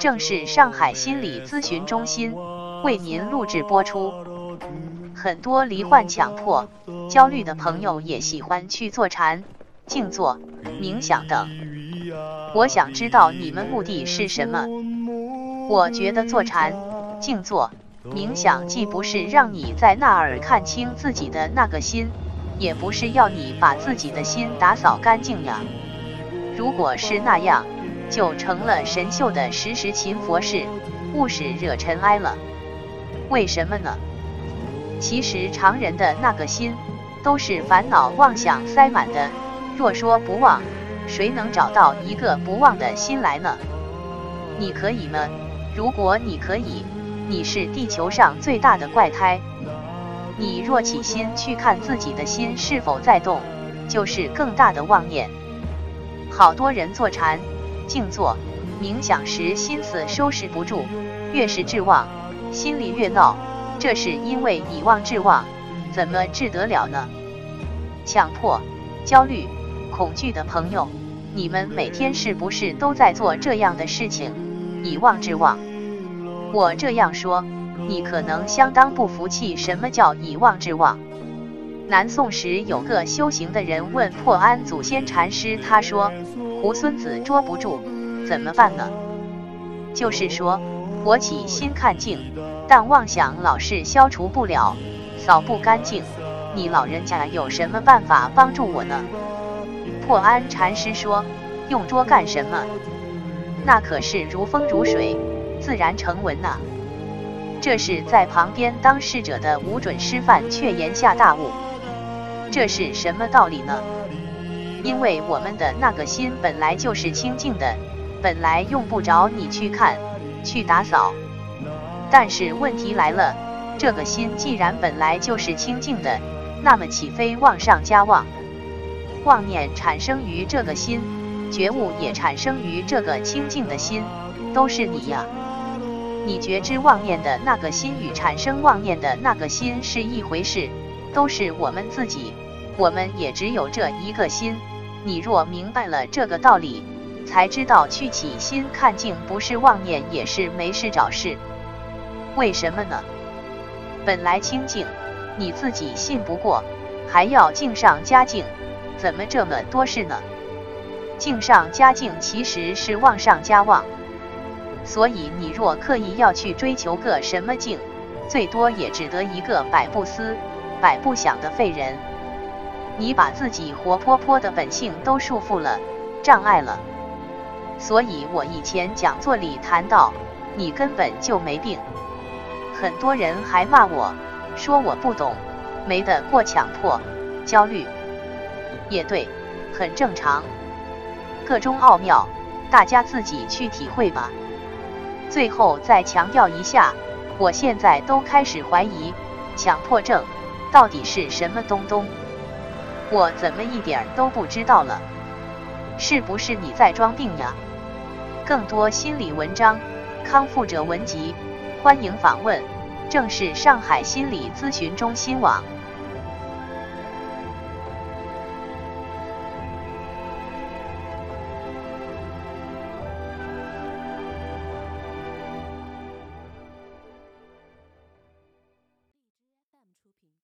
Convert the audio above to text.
正是上海心理咨询中心为您录制播出。很多罹患强迫、焦虑的朋友也喜欢去坐禅、静坐、冥想等。我想知道你们目的是什么？我觉得坐禅、静坐、冥想既不是让你在那儿看清自己的那个心，也不是要你把自己的心打扫干净呀。如果是那样，就成了神秀的时时勤佛事，勿使惹尘埃了。为什么呢？其实常人的那个心，都是烦恼妄想塞满的。若说不忘，谁能找到一个不忘的心来呢？你可以吗？如果你可以，你是地球上最大的怪胎。你若起心去看自己的心是否在动，就是更大的妄念。好多人坐禅。静坐冥想时，心思收拾不住，越是志妄，心里越闹。这是因为以妄治妄，怎么治得了呢？强迫、焦虑、恐惧的朋友，你们每天是不是都在做这样的事情？以妄治妄。我这样说，你可能相当不服气。什么叫以妄治妄？南宋时有个修行的人问破安祖先禅师，他说。胡孙子捉不住，怎么办呢？就是说，我起心看净，但妄想老是消除不了，扫不干净。你老人家有什么办法帮助我呢？破安禅师说：“用捉干什么？那可是如风如水，自然成文呐。”这是在旁边当侍者的无准师范，却言下大悟。这是什么道理呢？因为我们的那个心本来就是清净的，本来用不着你去看、去打扫。但是问题来了，这个心既然本来就是清净的，那么岂非妄上加妄？妄念产生于这个心，觉悟也产生于这个清净的心，都是你呀。你觉知妄念的那个心与产生妄念的那个心是一回事，都是我们自己。我们也只有这一个心。你若明白了这个道理，才知道去起心看境不是妄念，也是没事找事。为什么呢？本来清净，你自己信不过，还要静上加静，怎么这么多事呢？静上加静其实是妄上加妄。所以你若刻意要去追求个什么静，最多也只得一个百不思、百不想的废人。你把自己活泼泼的本性都束缚了，障碍了。所以我以前讲座里谈到，你根本就没病。很多人还骂我说我不懂，没得过强迫、焦虑。也对，很正常。个中奥妙，大家自己去体会吧。最后再强调一下，我现在都开始怀疑，强迫症到底是什么东东。我怎么一点都不知道了？是不是你在装病呀？更多心理文章，康复者文集，欢迎访问，正是上海心理咨询中心网。